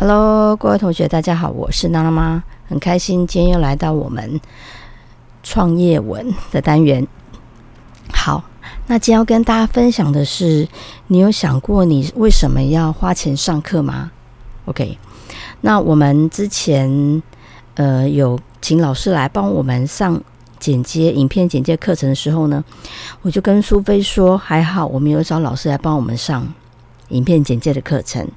Hello，各位同学，大家好，我是娜娜妈，很开心今天又来到我们创业文的单元。好，那今天要跟大家分享的是，你有想过你为什么要花钱上课吗？OK，那我们之前呃有请老师来帮我们上剪接影片剪接课程的时候呢，我就跟苏菲说，还好我们有找老师来帮我们上影片剪接的课程，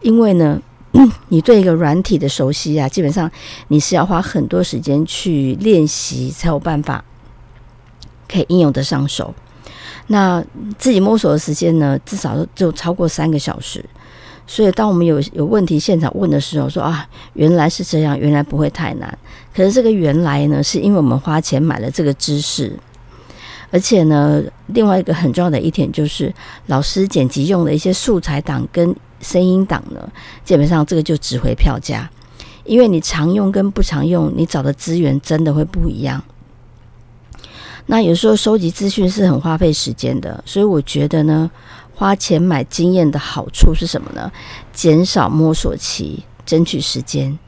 因为呢。你对一个软体的熟悉啊，基本上你是要花很多时间去练习，才有办法可以应用得上手。那自己摸索的时间呢，至少就超过三个小时。所以，当我们有有问题现场问的时候，说啊，原来是这样，原来不会太难。可是这个原来呢，是因为我们花钱买了这个知识，而且呢，另外一个很重要的一点就是，老师剪辑用的一些素材档跟。声音档呢，基本上这个就值回票价，因为你常用跟不常用，你找的资源真的会不一样。那有时候收集资讯是很花费时间的，所以我觉得呢，花钱买经验的好处是什么呢？减少摸索期，争取时间。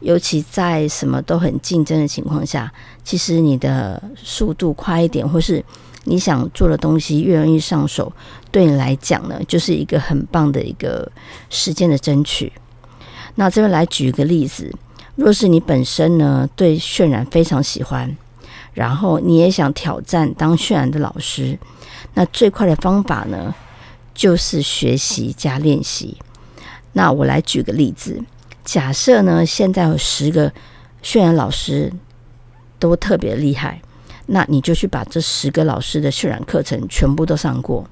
尤其在什么都很竞争的情况下，其实你的速度快一点，或是你想做的东西越容易上手，对你来讲呢，就是一个很棒的一个时间的争取。那这边来举个例子，若是你本身呢对渲染非常喜欢，然后你也想挑战当渲染的老师，那最快的方法呢就是学习加练习。那我来举个例子。假设呢，现在有十个渲染老师都特别厉害，那你就去把这十个老师的渲染课程全部都上过，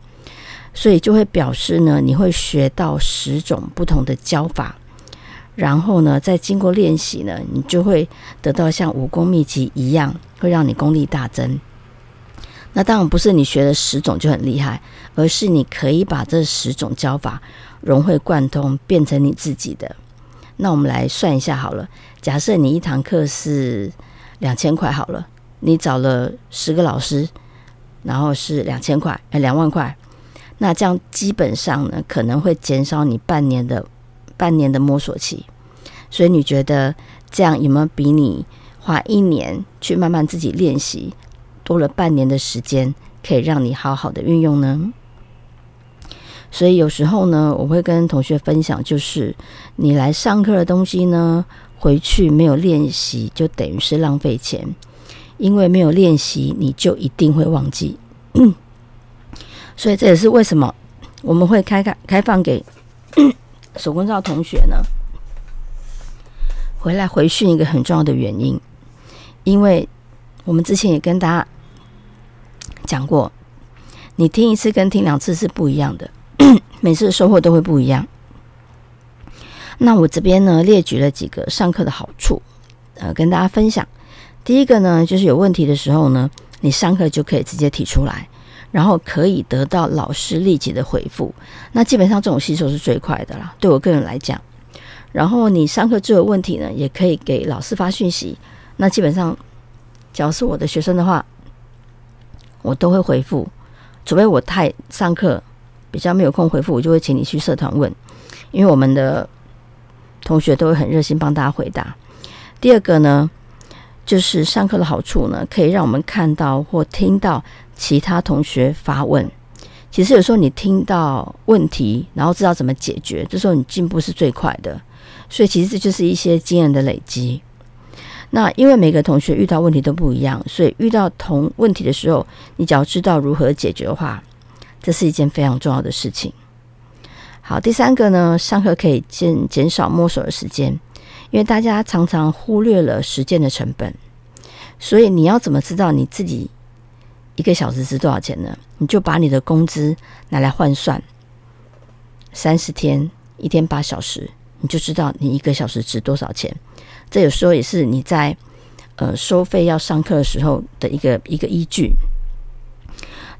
所以就会表示呢，你会学到十种不同的教法，然后呢，再经过练习呢，你就会得到像武功秘籍一样，会让你功力大增。那当然不是你学了十种就很厉害，而是你可以把这十种教法融会贯通，变成你自己的。那我们来算一下好了。假设你一堂课是两千块好了，你找了十个老师，然后是两千块，哎，两万块。那这样基本上呢，可能会减少你半年的半年的摸索期。所以你觉得这样有没有比你花一年去慢慢自己练习，多了半年的时间，可以让你好好的运用呢？所以有时候呢，我会跟同学分享，就是你来上课的东西呢，回去没有练习，就等于是浪费钱，因为没有练习，你就一定会忘记。所以这也是为什么我们会开开开放给手工皂同学呢，回来回训一个很重要的原因，因为我们之前也跟大家讲过，你听一次跟听两次是不一样的。每次的收获都会不一样。那我这边呢列举了几个上课的好处，呃，跟大家分享。第一个呢，就是有问题的时候呢，你上课就可以直接提出来，然后可以得到老师立即的回复。那基本上这种吸收是最快的啦，对我个人来讲。然后你上课就有问题呢，也可以给老师发讯息。那基本上，只要是我的学生的话，我都会回复，除非我太上课。比较没有空回复，我就会请你去社团问，因为我们的同学都会很热心帮大家回答。第二个呢，就是上课的好处呢，可以让我们看到或听到其他同学发问。其实有时候你听到问题，然后知道怎么解决，这时候你进步是最快的。所以其实这就是一些经验的累积。那因为每个同学遇到问题都不一样，所以遇到同问题的时候，你只要知道如何解决的话。这是一件非常重要的事情。好，第三个呢，上课可以减减少摸索的时间，因为大家常常忽略了时间的成本。所以你要怎么知道你自己一个小时值多少钱呢？你就把你的工资拿来换算，三十天一天八小时，你就知道你一个小时值多少钱。这有时候也是你在呃收费要上课的时候的一个一个依据。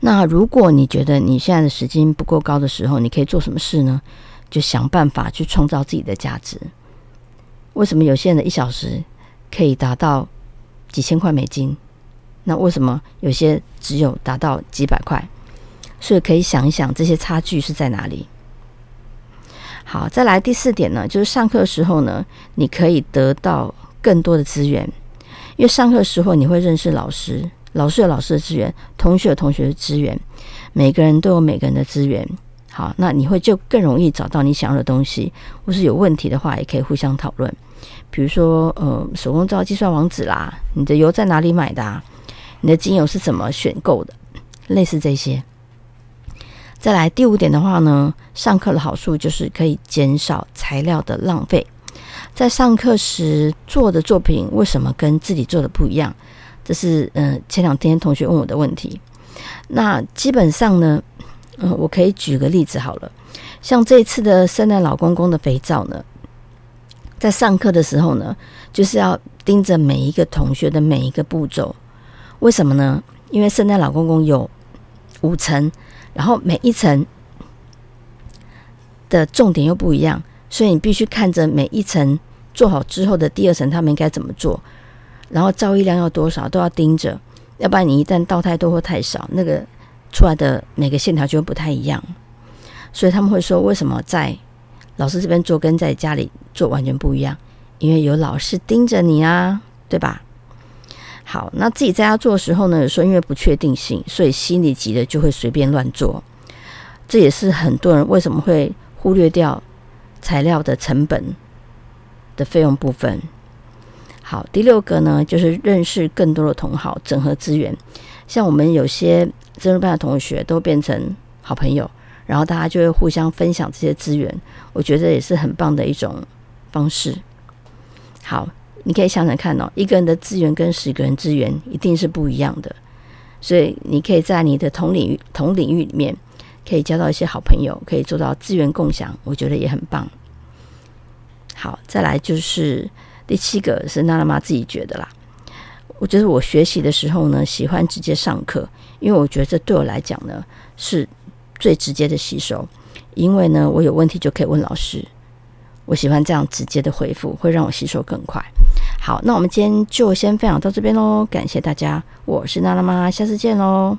那如果你觉得你现在的时间不够高的时候，你可以做什么事呢？就想办法去创造自己的价值。为什么有些人的一小时可以达到几千块美金？那为什么有些只有达到几百块？所以可以想一想这些差距是在哪里。好，再来第四点呢，就是上课时候呢，你可以得到更多的资源，因为上课时候你会认识老师，老师有老师的资源，同学有同学的资源，每个人都有每个人的资源。好，那你会就更容易找到你想要的东西，或是有问题的话，也可以互相讨论。比如说，呃，手工皂计算网址啦，你的油在哪里买的？你的精油是怎么选购的？类似这些。再来第五点的话呢，上课的好处就是可以减少材料的浪费。在上课时做的作品为什么跟自己做的不一样？这是嗯前两天同学问我的问题。那基本上呢。我可以举个例子好了，像这次的圣诞老公公的肥皂呢，在上课的时候呢，就是要盯着每一个同学的每一个步骤。为什么呢？因为圣诞老公公有五层，然后每一层的重点又不一样，所以你必须看着每一层做好之后的第二层，他们应该怎么做，然后造诣量要多少都要盯着，要不然你一旦倒太多或太少，那个。出来的每个线条就会不太一样，所以他们会说，为什么在老师这边做跟在家里做完全不一样？因为有老师盯着你啊，对吧？好，那自己在家做的时候呢，有时候因为不确定性，所以心里急的就会随便乱做。这也是很多人为什么会忽略掉材料的成本的费用部分。好，第六个呢，就是认识更多的同好，整合资源。像我们有些真入班的同学都变成好朋友，然后大家就会互相分享这些资源，我觉得也是很棒的一种方式。好，你可以想想看哦，一个人的资源跟十个人资源一定是不一样的，所以你可以在你的同领域同领域里面可以交到一些好朋友，可以做到资源共享，我觉得也很棒。好，再来就是第七个是娜娜妈自己觉得啦。我觉得我学习的时候呢，喜欢直接上课，因为我觉得这对我来讲呢是最直接的吸收。因为呢，我有问题就可以问老师，我喜欢这样直接的回复，会让我吸收更快。好，那我们今天就先分享到这边喽，感谢大家，我是娜娜妈，下次见喽。